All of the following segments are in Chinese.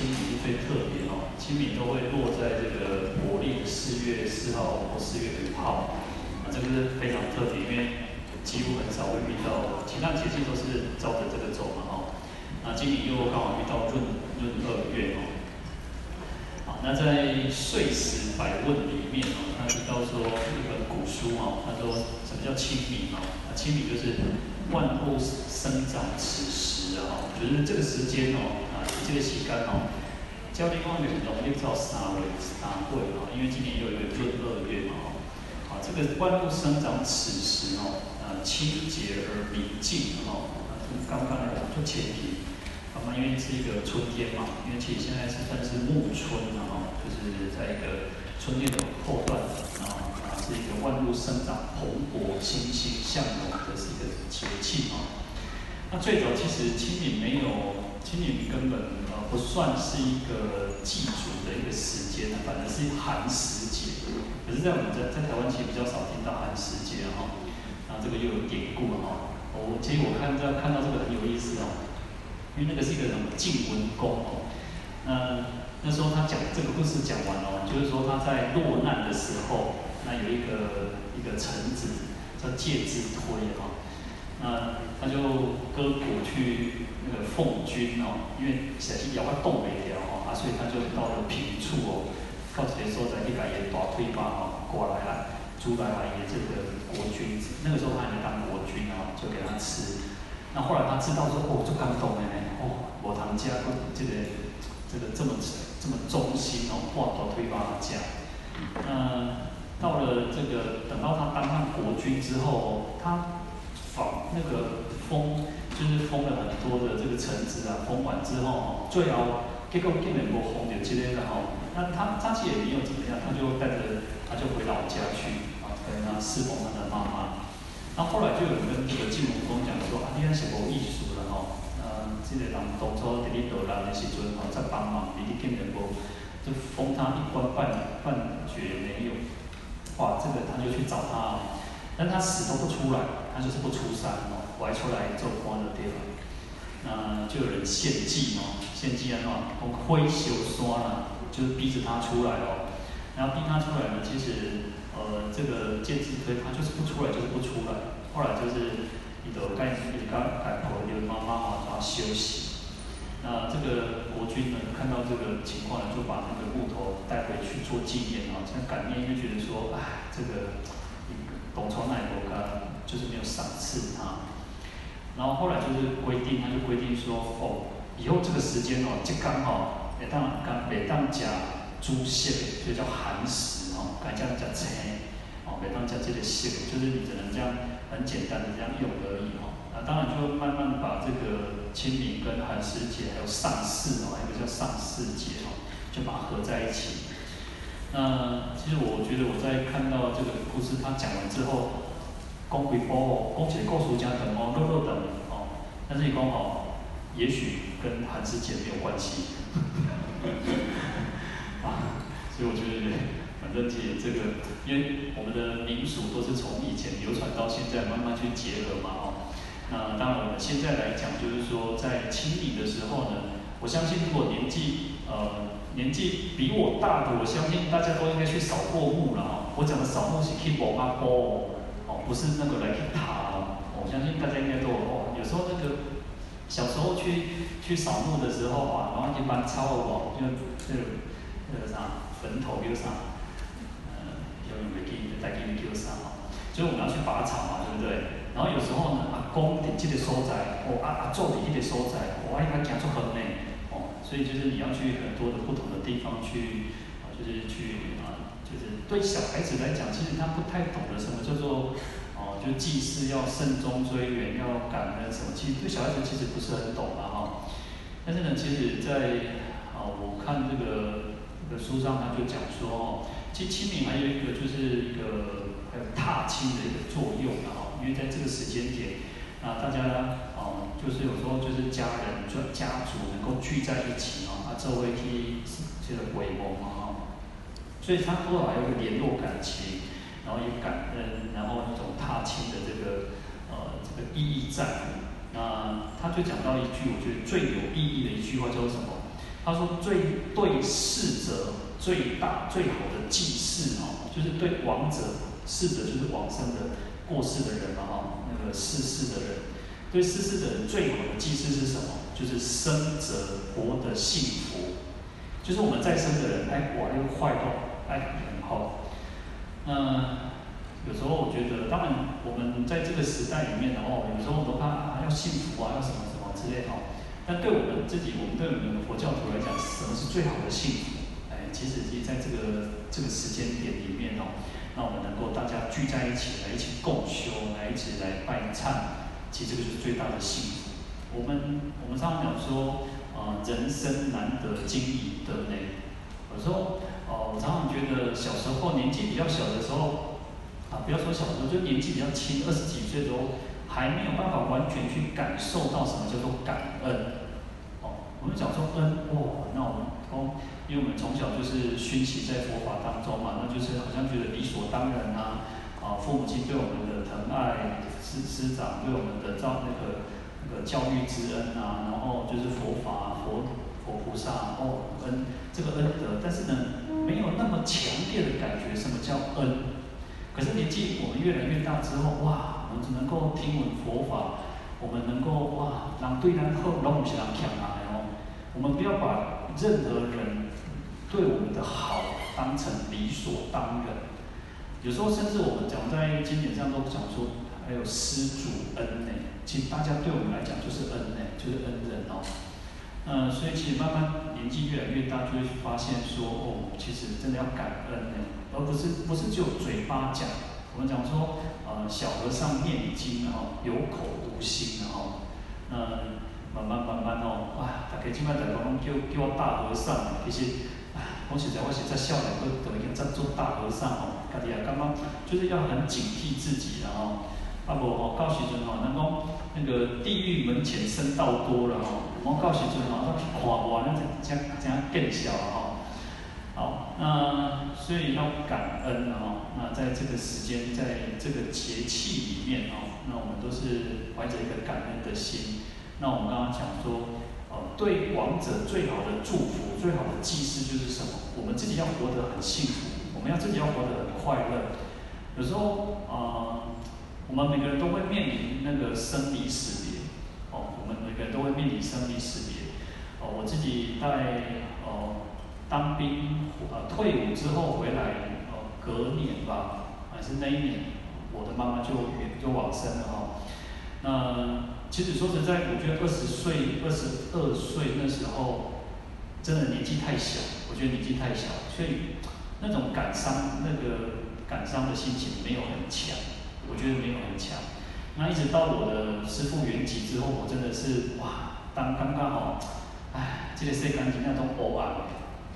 清明是最特别哦，清明都会落在这个国历的四月四号或四月五号，啊，这个是非常特别，因为几乎很少会遇到，其他节气都是照着这个走嘛，哦，那今年又刚好遇到闰闰二月哦。那在《岁时百问》里面哦，他提到说一本古书哦，他说什么叫清明哦？啊，清明就是万物生长此时啊，就是这个时间哦，这个时间哦，交通方面农历到三月三会啊，因为今年又有一个闰二月嘛，啊，这个万物生长此时哦，啊，清洁而明净哦，刚刚那个做前提。那么因为是一个春天嘛，因为其实现在是算是暮春了哈，就是在一个春天的后段，然后啊是一个万物生长蓬勃、欣欣向荣的是一个节气啊。那最早其实清明没有，清明根本不算是一个祭祖的一个时间呢，反而是寒食节。可是，在我们在在台湾其实比较少听到寒食节哈，那这个又有典故了哈。我其实我看在看到这个很有意思哦。因为那个是一个什么晋文公哦，那那时候他讲这个故事讲完了，就是说他在落难的时候，那有一个一个臣子叫介之推哈，那他就割骨去那个奉君哦，因为小心咬他冻没了哦，啊，所以他就到了平处哦，告辞的时候在一改也大推把哦过来了，朱来来也这个国君，那个时候他还没当国君哦，就给他吃。那后来他知道说，哦，就感动了呢，哦，我堂家这个这个这么这么忠心哦，挂头推把他讲。那到了这个，等到他当上国君之后，他封那个封，就是封了很多的这个臣子啊，封完之后，最后结果竟然没封掉这些的哈。那他他其实也没有怎么样，他就带着他就回老家去啊，跟他侍奉他的妈妈。那后来就有人跟这个晋文公讲说，啊，你那是无艺术了吼，呃，这个人当初给你得难的时阵，吼，在帮忙，你竟然无，就封他一官半半爵没有，哇，这个他就去找他，但他死都不出来，就是不出山哦，歪出来做官的地方，那就有人献祭哦，献祭啊，喏，用火烧山啊，就是逼着他出来哦，然后逼他出来呢，其实。呃，这个介之推他就是不出来，就是不出来。后来就是你的该你刚赶婆你的妈妈啊，然后休息。那这个国君呢，看到这个情况呢，就把那个木头带回去做纪念啊，像感念，就觉得说，哎，这个董超奈国干就是没有赏赐他。然后后来就是规定，他就规定说，哦，以后这个时间哦，就刚好每当每当讲朱献，就叫寒食哦。改这样讲称，哦，每当讲这个姓，就是你只能这样很简单的这样用而已哦。那当然就慢慢把这个清明跟寒食节还有上巳哦，一个叫上巳节哦，就把它合在一起。那其实我觉得我在看到这个故事他讲完之后，讲几部哦，讲起故事讲等哦，肉肉等哦，但是你讲哦，也许跟寒食节没有关系。啊，所以我觉得。反正其实这个，因为我们的民俗都是从以前流传到现在，慢慢去结合嘛，哦。那当然我们现在来讲，就是说在清明的时候呢，我相信如果年纪呃年纪比我大的，我相信大家都应该去扫过墓了啊。我讲的扫墓是去抹阿波哦，不是那个来去塔哦。我相信大家应该都有哦。有时候那个小时候去去扫墓的时候啊，然后一般超哦，就这个那个啥坟头有啥。带给你丢上哦，所以我们要去拔草嘛，对不对？然后有时候呢，阿公的这个所在，哦，阿阿祖的这个所在，我爱他讲出很美哦，所以就是你要去很多的不同的地方去，啊，就是去啊，就是对小孩子来讲，其实他不太懂得什么叫做哦，就祭祀要慎终追远，要感恩什么，其实对小孩子其实不是很懂的哈。但是呢，其实在啊，我看这个这个书上他就讲说哦。其实清明还有一个就是一个还有踏青的一个作用的哈，因为在这个时间点，啊，大家哦，就是有时候就是家人、就家族能够聚在一起啊，啊，周围去这个回眸嘛。所以他多少还有个联络感情，然后也感恩，然后一种踏青的这个呃这个意义在。那他就讲到一句，我觉得最有意义的一句话叫做什么？他说最对逝者最大最好的祭祀哦，就是对亡者，逝者就是往生的过世的人嘛哈，那个逝世的人，对逝世的人最好的祭祀是什么？就是生者活得幸福，就是我们在生的人，哎，哇，又坏了，哎，很好。那有时候我觉得，当然我们在这个时代里面，的话有时候我们都怕啊，要幸福啊，要什么什么之类的。但对我们自己，我们对我们佛教徒来讲，什么是最好的幸福？哎，其实也在这个这个时间点里面哦，那我们能够大家聚在一起，来一起共修，来一起来拜忏，其实这个就是最大的幸福。我们我们常常讲说，呃，人生难得经已得呢。有时候，哦、我常常觉得小时候年纪比较小的时候，啊，不要说小时候，就年纪比较轻，二十几岁的时候，还没有办法完全去感受到什么叫做感恩。哦，我们讲说恩，哇，那我们从，因为我们从小就是熏习在佛法当中嘛，那就是好像觉得理所当然啊，啊，父母亲对我们的疼爱，师师长对我们的照那个。那个教育之恩啊，然后就是佛法、佛佛菩萨哦恩这个恩德，但是呢，没有那么强烈的感觉，什么叫恩？可是年纪我们越来越大之后，哇，我们只能够听闻佛法，我们能够哇，让对人后，让我们是人强啊哦，我们不要把任何人对我们的好当成理所当然。有时候甚至我们讲在经典上都讲说，还有施主恩呢。其实大家对我们来讲就是恩呢，就是恩人哦。嗯，所以其实慢慢年纪越来越大，就会发现说，哦，其实真的要感恩呢，而不是不是只有嘴巴讲。我们讲说，呃，小和尚念经哦，有口无心哦。嗯，慢慢慢慢哦，哇，大家今摆在讲叫叫我大和尚，其实，啊，我实在我实在少年，都都已经在做大和尚哦。大家刚刚就是要很警惕自己然后。啊无吼，到时阵吼，人讲那个地狱门前僧道多了哦，我到时阵吼，去看我那才才才见效吼。好，那所以要感恩哦，那在这个时间，在这个节气里面哦，那我们都是怀着一个感恩的心。那我们刚刚讲说，哦，对亡者最好的祝福，最好的祭祀就是什么？我们自己要活得很幸福，我们要自己要活得很快乐。有时候啊。我们每个人都会面临那个生离死别，们每个人都会面临生离死别，哦，我自己在哦当兵，呃退伍之后回来，哦隔年吧，还是那一年，我的妈妈就远就往生了哈。那其实说实在，我觉得二十岁、二十二岁那时候，真的年纪太小，我觉得年纪太小，所以那种感伤、那个感伤的心情没有很强。我觉得没有很强，那一直到我的师父圆寂之后，我真的是哇，当刚刚好，哎，这个世间真正种乌暗的，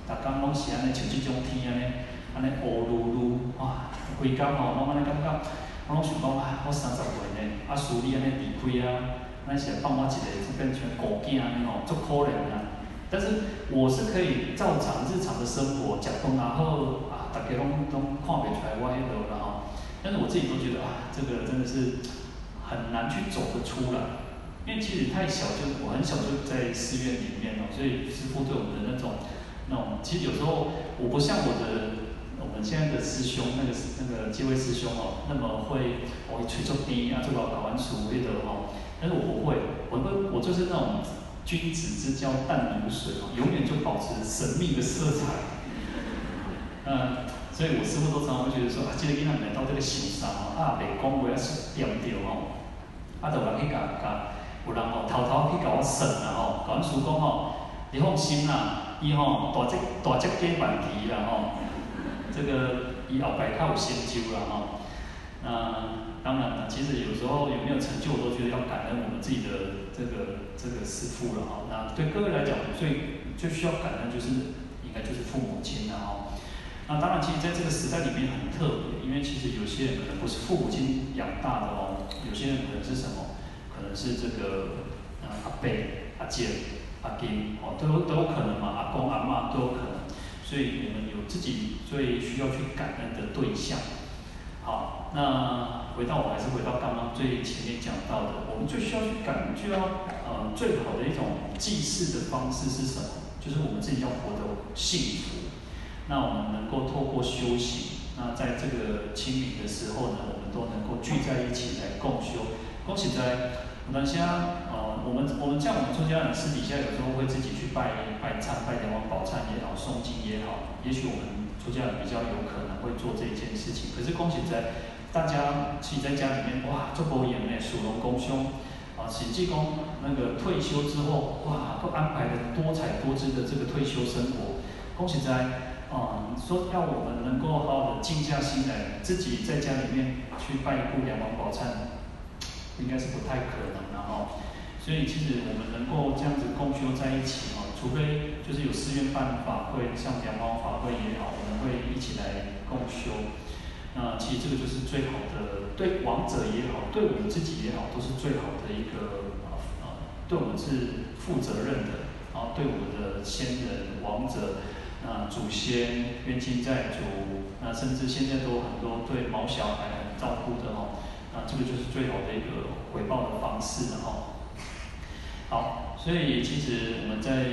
大家拢是安尼像这种天安尼，安尼乌噜噜，哇，规工吼，拢安尼感觉，我拢想讲啊，我三十岁呢，啊，师父安尼离开啊，那是放我一个，就变成孤囝安尼吼，足可怜啊。但是我是可以照常日常的生活，食饭啊好，啊，大家拢拢看不出来我迄落啦吼。但是我自己都觉得啊，这个真的是很难去走得出来，因为其实太小就，我很小就在寺院里面哦，所以师父对我们的那种那种，其实有时候我不像我的我们现在的师兄那个那个几位师兄哦，那么会哦吹奏笛啊，做到搞完书那个哦，但是我不会，我我我就是那种君子之交淡如水哦，永远就保持神秘的色彩，嗯。所以我师傅都常常会觉得说啊，这个囡仔来到这个受伤哦，啊，袂讲话啊，是点着哦，啊，就人去甲甲，有人哦偷偷去甲我算啦吼，甲阮师讲吼，你放心啦，伊吼大只大只加万提啦吼，这个伊后摆较有成就啦吼。那当然了，其实有时候有没有成就，我都觉得要感恩我们自己的这个这个师傅了吼。那对各位来讲，最最需要感恩就是应该就是父母亲啦吼。那当然，其实在这个时代里面很特别，因为其实有些人可能不是父母亲养大的哦，有些人可能是什么，可能是这个阿伯、阿姐、阿金哦，都都有可能嘛，阿公阿妈都有可能。所以我们有自己最需要去感恩的对象。好，那回到我还是回到刚刚最前面讲到的，我们最需要去感恩，就要呃最好的一种祭祀的方式是什么？就是我们自己要活得幸福。那我们能够透过修行，那在这个清明的时候呢，我们都能够聚在一起来共修。恭喜在我们家呃，我们我们像我们出家人私底下有时候会自己去拜拜忏、拜梁王宝忏也好，诵经也好，也许我们。出家人比较有可能会做这件事情，可是恭喜在大家其实在家里面，哇，做佛爷呢，属龙公兄啊，实际公那个退休之后，哇，都安排了多彩多姿的这个退休生活。恭喜在啊，说要我们能够好好的静下心来，自己在家里面去拜一部梁王宝忏，应该是不太可能的哦。所以其实我们能够这样子共修在一起哦，除非就是有寺院办法会，像梁王法会也好。我们会一起来共修，那其实这个就是最好的，对亡者也好，对我们自己也好，都是最好的一个啊啊，对我们是负责任的，然后对我们的先人亡者啊祖先冤亲债主，那甚至现在都很多对毛小孩很照顾的哦，那这个就是最好的一个回报的方式了哦。好，所以其实我们在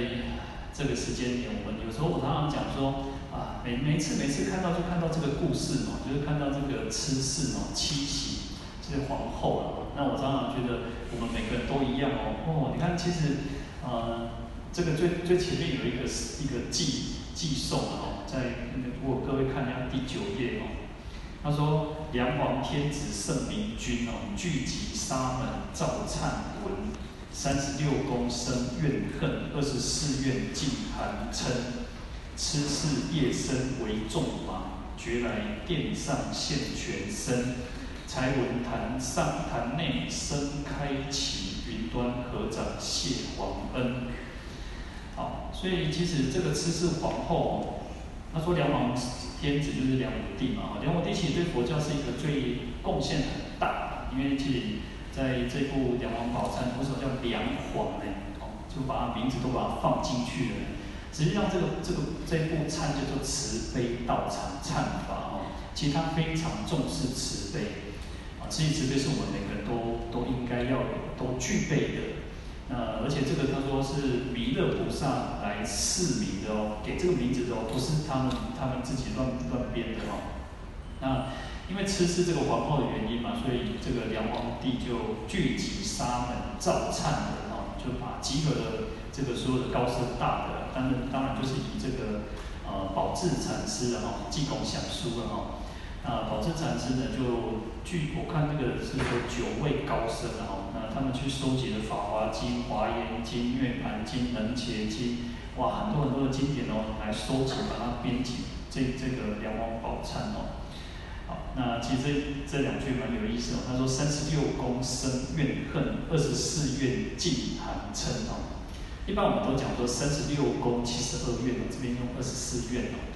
这个时间点，我们有时候我常常讲说。啊，每每次每次看到就看到这个故事嘛，就是看到这个郗氏嘛，七喜这个皇后啊。那我常常觉得我们每个人都一样哦。哦，你看，其实呃，这个最最前面有一个一个记寄诵哦，在如果各位看一下第九页哦，他说梁王天子圣明君哦，聚集沙门赵粲文，三十六宫生怨恨，二十四院尽寒嗔。郗氏夜深为众忙，觉来殿上现全身。才闻坛上坛内声开启，云端合掌谢皇恩。好，所以其实这个郗氏皇后，他说梁王天子就是梁武帝嘛。梁武帝其实对佛教是一个最贡献很大，因为其实在这部《梁王宝忏》为什么叫梁皇呢？哦，就把名字都把它放进去了。实际上，这个这个这部忏叫做慈悲道场忏法哦。其实他非常重视慈悲啊，其实慈悲是我们每个人都都应该要、都具备的。那而且这个他说是弥勒菩萨来赐名的哦，给这个名字的哦，不是他们他们自己乱乱编的哦。那因为郗氏这个皇后的原因嘛，所以这个梁皇帝就聚集沙门造忏的哦，就把集合了这个所有的高僧大德。当然，当然就是以这个呃宝志禅师的哈济公想书了哈。那宝志禅师呢，就据我看这个是说九位高僧哈，那他们去收集了《法华经》《华严经》《涅槃经》《能伽经》，哇，很多很多的经典哦，来收集，把它编辑这这个《梁王宝忏》哦。好，那其实这这两句蛮有意思哦。他说：“三十六宫生怨恨，二十四院尽寒嗔哦。”一般我们都讲说三十六宫七十二院哦，这边用二十四院哦，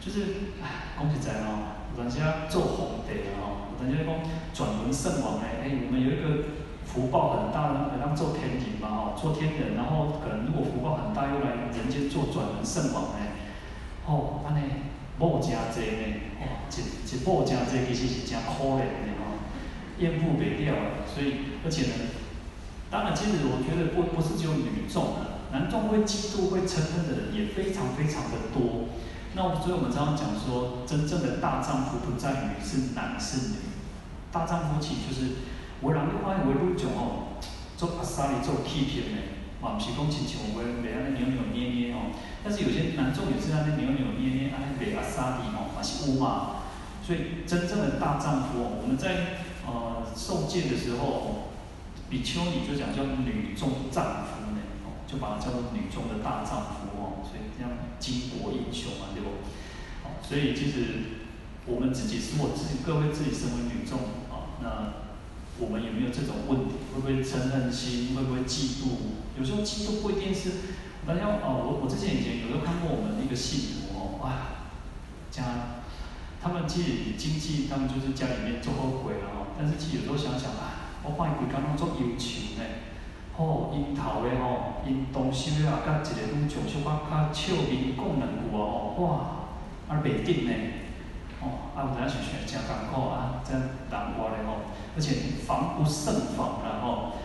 就是哎，恭喜仔哦，人家做皇帝的哦，人家讲转轮圣王哎，哎，我们有一个福报很大的，让做天庭嘛哦，做天人，然后可能如果福报很大，又来人间做转轮圣王哎，哦，安尼某加济呢，哦，一一某加济其实是真可怜的哦，应付不了，所以而且呢。当然，其实我觉得不不是只有女众啊，男众会嫉妒、会嗔恨的人也非常非常的多。那所以我们常常讲说，真正的大丈夫不在于是男是女，大丈夫其实就是为人的话，为女众哦，做阿萨里做气片的，嘛不是讲亲像我们袂安尼扭扭捏捏哦。但是有些男众也是安尼扭扭捏捏，安尼袂阿萨里哦，嘛是有嘛。所以真正的大丈夫哦，我们在呃受戒的时候。比丘尼就讲叫女中丈夫呢，哦，就把它叫做女中的大丈夫哦，所以这样巾帼英雄嘛，对不？好，所以其实我们自己是我自己，各位自己身为女众啊，那我们有没有这种问题？会不会嗔恨心？会不会嫉妒？有时候嫉妒不一定是，大家哦，我我之前以前有时候看过我们一个信徒哦，哇，家他们其实经济，他们就是家里面做后鬼了哦，但是其实有时候想想啊。我发现规工拢做忧愁呢，哦，因头的哦，因动手的啊，甲一个女将小可较笑面讲两句哦，哇，啊袂顶呢，啊有当时想真艰苦啊，真难活的吼，而且防不胜防然后，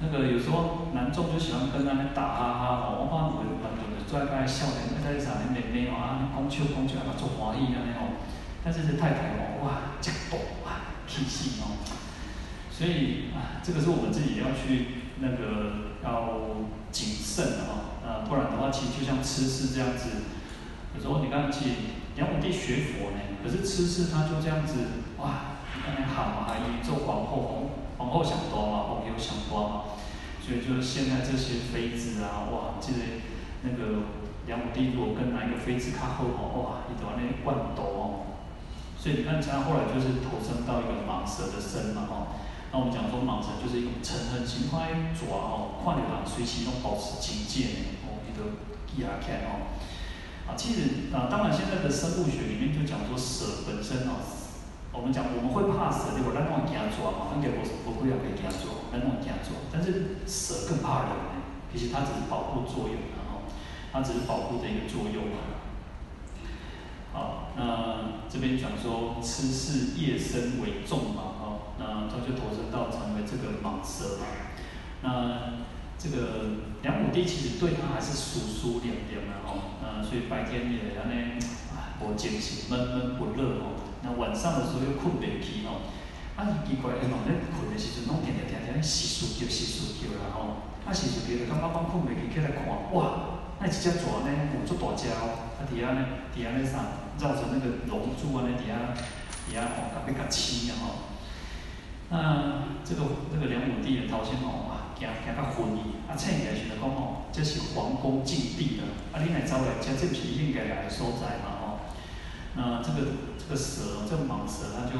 那个有时候男众就喜欢跟他们打哈哈吼，我看有蛮多的做爱笑脸，啊在啥呢妹妹哦啊，讲笑讲笑啊，做欢喜安尼吼，但是这太太哦，哇，真毒啊，气死哦，所以啊，这个是我们自己要去。那个要谨慎的哦，呃，不然的话，其实就像痴氏这样子，有时候你看，其实梁武帝学佛呢，可是痴氏他就这样子，哇，你看那喊嘛，还一做皇后，皇皇后想多嘛，皇后想多嘛，所以就是现在这些妃子啊，哇，这个那个梁武帝如果跟哪一个妃子看后哦，哇，一朵那万朵哦，所以你看他后来就是投生到一个蟒蛇的身嘛，哈。那我们讲说蟒蛇就是一种嗔恨心，快爪哦，看到人随时都保持警戒呢，哦，你都记下看哦。啊，其实啊，当然现在物学里面就讲说蛇本身哦，我们讲我们会怕蛇，对吧？那种惊爪嘛，应该不不会要被惊爪，那种惊爪。但是蛇更怕人呢，其实它只是保护作用，然后它只是保护的一个作用嘛。好，那这边讲说吃是夜生为重嘛。那他就投身到成为这个蟒蛇嘛。那这个梁武帝其实对他还是疏疏远远的哦。那所以白天也安尼，无精神，闷闷不乐哦。那晚上的时候又困袂去哦。啊，奇怪，哎喏，那困的时阵，拢天天天天窸窣叫，窸窣叫啦吼。啊，窸窣叫，就感觉讲困袂去，起来看，哇，那一只蛇呢，有足大只哦。啊，底下呢，底下那啥，绕着那个龙柱啊，那底下底下哦，甲要甲刺啊吼。那这个这个梁武帝的头先吼，哇，行行到昏去，啊，醒起来时就讲吼，这是皇宫禁地的，啊，你来走来，这这不是应该来的所在嘛，那这个这个蛇，这个蟒蛇，它就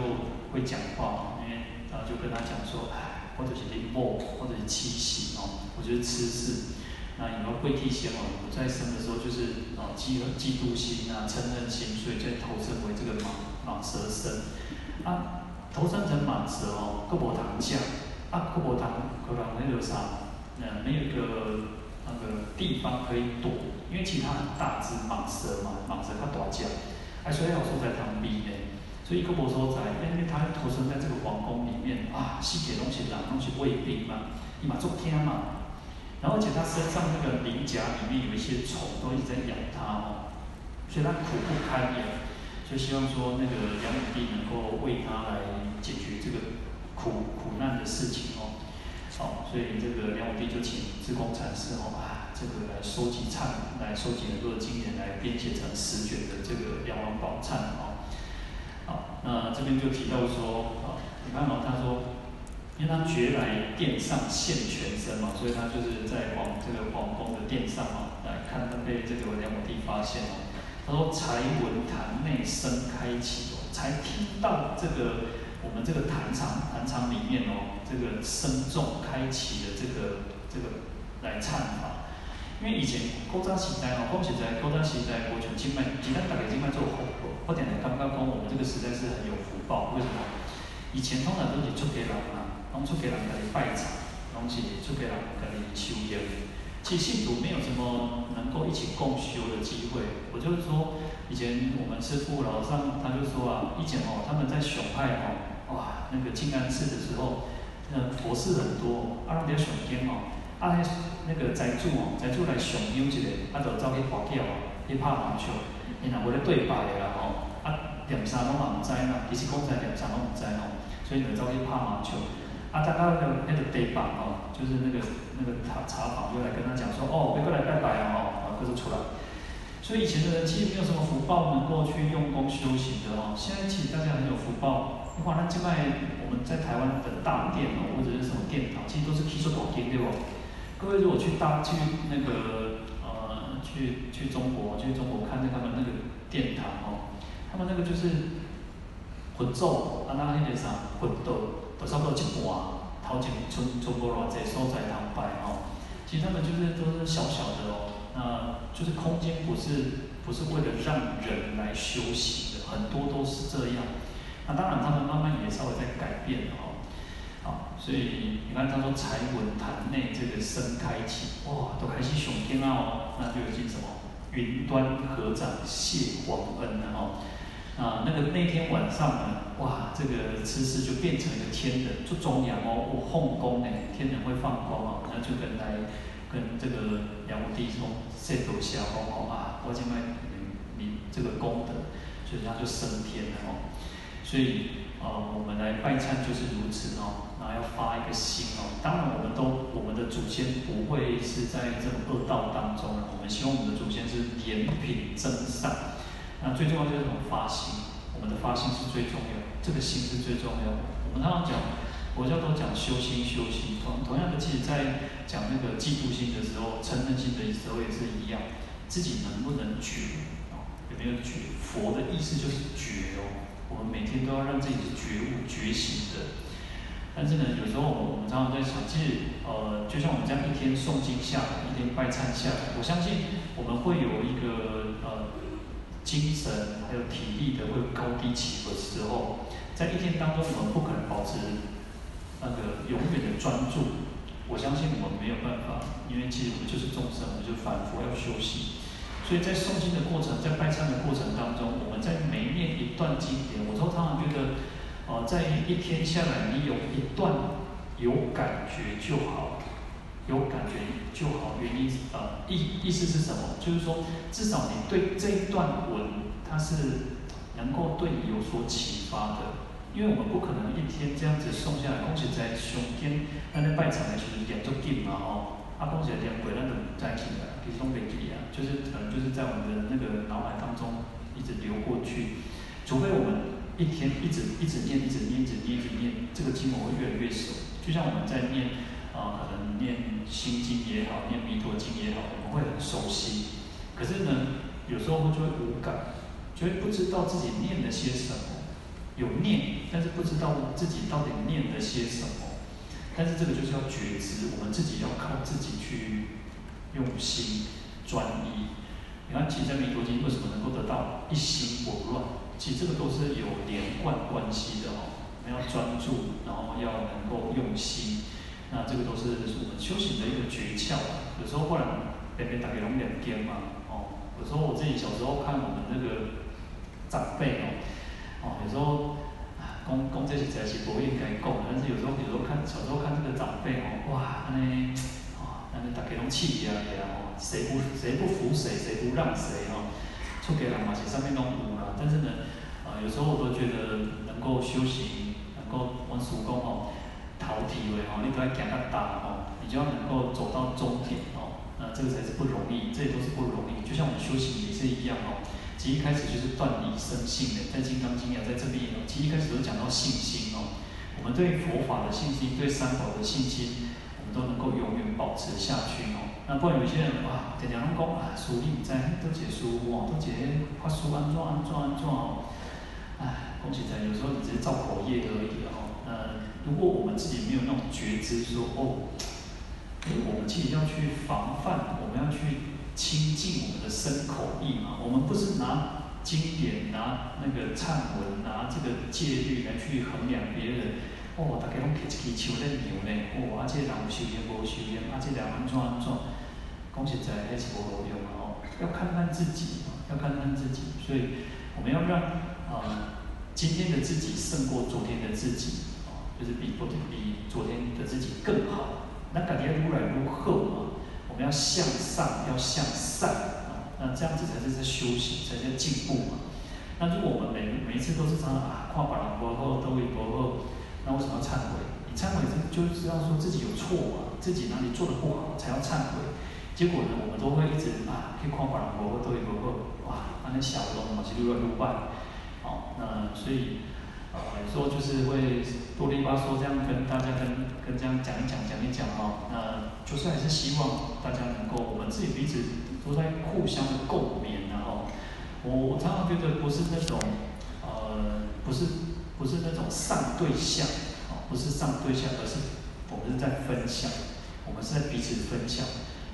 会讲话，因为啊，就跟他讲说，哎，或者是灵魔，或者是七喜哦，我觉得吃事，那以后会替先哦，在生的时候就是啊，嫉嫉妒心啊，嗔恨心，所以就投生为这个蟒蟒蛇身，啊。投生成蟒蛇哦，各无堂将，啊，各无堂，可能那个啥，呃，没有一个那个地方可以躲，因为其他很大只蟒蛇嘛，蟒蛇它大只，哎，所以要住在旁边的，所以各无所在，因为他投生在这个皇宫里面，啊，细节东西人，东西卫兵嘛，伊嘛做天嘛，然后而且他身上那个鳞甲里面有一些虫，都一直在咬他哦，所以他苦不堪言。就希望说那个梁武帝能够为他来解决这个苦苦难的事情哦，好，所以这个梁武帝就请智公禅师哦啊，这个来收集忏，来收集很多的经验来编写成十卷的这个《梁王宝忏》哦。好，那这边就提到说啊，你看哦，他说，因为他觉来殿上现全身嘛，所以他就是在皇这个皇宫的殿上嘛，来看他被这个梁武帝发现哦。他说：“才闻坛内声开启哦，才听到这个我们这个坛场坛场里面哦，这个声众开启的这个这个来忏法。因为以前古早时代哦，讲实在古早时代，我从清迈，其他大概清迈做好，我点来刚刚讲，我们这个时代是很有福报。为什么？以前通常都是出家人啊，拢出家人来拜场，拢是出家人来修业。”其实信徒没有什么能够一起共修的机会。我就是说，以前我们师父老上他就说啊，以前哦他们在上海哦，哇那个静安寺的时候，那佛寺很多，啊比较上经哦，啊那个财主哦，财主来上香一个，啊就走去花轿哦，去拍麻球，因为为了对拜的啦吼，啊点啥拢嘛唔知嘛，其实讲在点啥拢唔知吼，所以就走去拍麻球，啊大家那个那个地板哦，就是那个。那个茶茶坊就来跟他讲说，哦，别过来拜拜哦，然后就出来。所以以前的人其实没有什么福报能够去用功修行的哦。现在其实大家很有福报，你看那现在我们在台湾的大殿哦，或者是什么殿堂，其实都是起出大殿对不？各位如果去大去那个呃去去中国去中国看那他们那个殿堂哦，他们那个就是佛咒啊，那那些啥佛咒都差不多一半。好几村村过偌济所在堂拜哦，其实他们就是都是小小的哦，那就是空间不是不是为了让人来修行的，很多都是这样。那当然他们慢慢也稍微在改变哦。所以你看他说才闻坛内这个声开启，哇，都开始雄天啊哦，那就有进什么云端合掌谢皇恩了哦。啊，那个那天晚上呢，哇，这个慈氏就变成一个天人，就中阳哦，我后宫呢，天人会放光哦，那就跟来跟这个梁武帝说，谢多谢皇后啊，我今麦你这个功德，所以他就升天了哦。所以呃，我们来拜忏就是如此哦，然后要发一个心哦。当然，我们都我们的祖先不会是在这种恶道当中，我们希望我们的祖先是怜悯增善。那最重要就是什么？发心，我们的发心是最重要，这个心是最重要。我们常常讲，佛教都讲修心，修心。同同样的，其实在讲那个嫉妒心的时候、嗔恨心的时候也是一样，自己能不能觉？有没有觉？佛的意思就是觉哦。我们每天都要让自己觉悟、觉醒的。但是呢，有时候我们常常在想，其实呃，就像我们这样一天诵经下，一天拜忏下，我相信我们会有一个呃。精神还有体力的会高低起伏的时候，在一天当中，我们不可能保持那个永远的专注。我相信我们没有办法，因为其实我们就是众生，我们就反复要休息。所以在诵经的过程，在拜忏的过程当中，我们在每念一段经典，我都常常觉得，呃，在一天下来，你有一段有感觉就好。有感觉就好，原因呃意意思是什么？就是说，至少你对这一段文，它是能够对你有所启发的。因为我们不可能一天这样子诵下来，而且在胸天，那在拜忏的时候念足经嘛吼，啊，讲起来念过，咱就不再记了，其实拢袂记啊，就是可能就是在我们的那个脑海当中一直流过去。除非我们一天一直一直念，一直念，一直念，一直念，这个经文会越来越熟。就像我们在念。啊，可能念心经也好，念弥陀经也好，我们会很熟悉。可是呢，有时候就会无感，就会不知道自己念了些什么。有念，但是不知道自己到底念了些什么。但是这个就是要觉知，我们自己要靠自己去用心专一。你看，其实弥陀经为什么能够得到一心不乱？其实这个都是有连贯关系的哦。我们要专注，然后要能够用心。那这个都是我们修行的一个诀窍。有时候不然，别别大家拢两边嘛，哦。有时候我自己小时候看我们那个长辈哦，哦，有时候，讲讲这些才是不应该讲。但是有时候，有时候看小时候看这个长辈哦，哇，安尼，哦，安尼大家拢气呀呀吼，谁不谁不服谁，谁不让谁吼，出家人嘛是上面拢有啦。但是呢，啊，有时候我都觉得能够修行，能够往师公哦。逃体位吼，你都要行得大哦，你就要能够走到终点哦，那这个才是不容易，这也都是不容易。就像我们修行也是一样哦，其一开始就是断离生信的，在《金刚经》啊，在这边哦，其一开始都讲到信心哦，我们对佛法的信心，对三宝的信心，我们都能够永远保持下去哦。那不然有些人哇，常常讲啊，书你在都解书哦，都解发书安怎安怎安怎哦，哎，恭喜在有时候你只是造口业而已哦，呃。如果我们自己没有那种觉知，说哦，我们自己要去防范，我们要去清净我们的身口意嘛。我们不是拿经典、拿那个忏文、拿这个戒律来去衡量别人。哦，大家拢起起求在牛呢。哦，啊，这人有修行无修行，啊，这人安怎安怎？讲实在，还是无路用哦。要看看自己，要看看自己。所以我们要让啊、呃，今天的自己胜过昨天的自己。就是比昨天比昨天的自己更好，那感觉如来如厚嘛，们要向上，要向善啊，那这样子才是在修行，才在进步嘛。那如果我们每每一次都是这样啊，夸别人不好，都会不好，那为什么要忏悔？你忏悔是就是知道说自己有错嘛，自己哪里做的不好才要忏悔。结果呢，我们都会一直啊，去夸别人不好，都会不好，哇，那小的东西越来越坏，好，那所以。啊，有时候就是会啰里吧嗦这样跟大家跟跟这样讲一讲讲一讲哈，那就是还是希望大家能够我们自己彼此都在互相的共勉然后，我我常常觉得不是那种呃不是不是那种上对下啊，不是上对下，而是我们是在分享，我们是在彼此分享。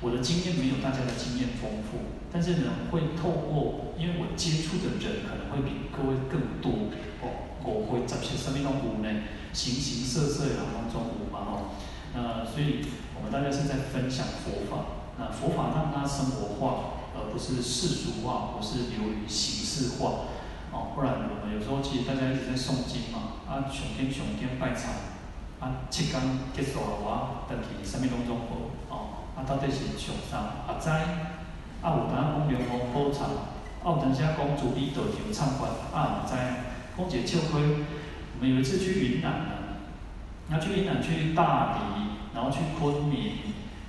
我的经验没有大家的经验丰富，但是呢会透过，因为我接触的人可能会比各位更多哦。我会十些什么拢有呢？形形色色的，当中有嘛哦。那所以我们大家是在分享佛法，那佛法让它生活化，而不是世俗化，不是流于形式化。哦，不然我们有时候其实大家一直在诵经嘛，啊，上经上经拜忏，啊，七天结束了，我等去什么拢总无，哦，啊，到底是上啥？啊，知，啊，有当讲龙王宝忏，啊，有当时讲慈悲道场唱法，啊，唔知，讲一个笑话，我们有一次去云南啊，那去云南去大理，然后去昆明，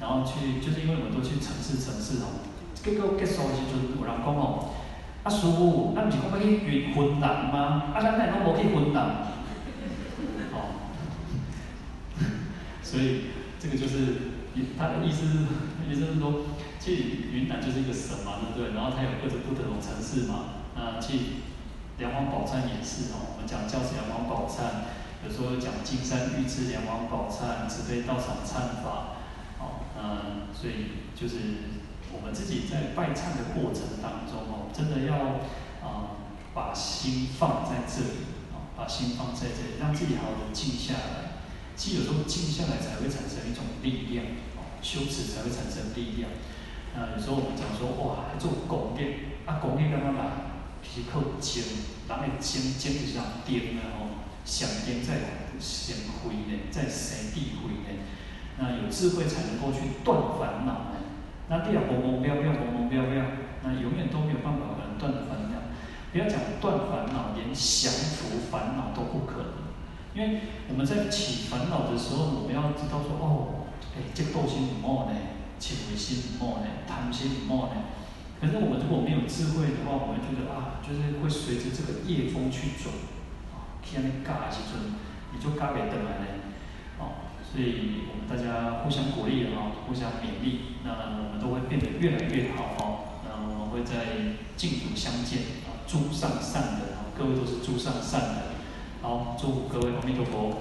然后去，就是因为我们都去城市城市哦，结果结束的时阵，有人讲哦。啊，师傅，咱毋是讲要去云云南吗？啊，咱哪拢无去云南？哦，所以这个就是他的意思是，意思是说，其实云南就是一个省嘛，对不对？然后它有各种不同的城市嘛。那其实梁王宝忏也是哦，我们讲教是梁王宝忏，有时候讲金山玉智梁王宝忏，慈悲道场忏法，哦，嗯，所以就是。我们自己在拜忏的过程当中哦，真的要啊、把心放在这里啊、哦，把心放在这里，让自己好好的静下来。其实有时候静下来才会产生一种力量，修持才会产生力量。那有时候我们讲说哇，做功德啊，功德干嘛啦？皮靠精，人的精精是上电的哦，上电在显慧呢，在生智慧呢。那有智慧才能够去断烦恼呢。那第二，懵懵飙飙，懵懵飙飙，那永远都没有办法可能断烦恼。不要讲断烦恼，连降服烦恼都不可能。因为我们在起烦恼的时候，我们要知道说，哦，这个心不好呢，情为心不好呢，贪心不好呢。可是我们如果没有智慧的话，我们觉得啊，就是会随着这个业风去转，啊，天嘎一阵，你就嘎袂得来呢。哦所以我们大家互相鼓励哈，互相勉励，那我们都会变得越来越好哦。那我们会在净土相见啊，诸上善人，各位都是诸上善人。好，祝福各位阿弥陀佛。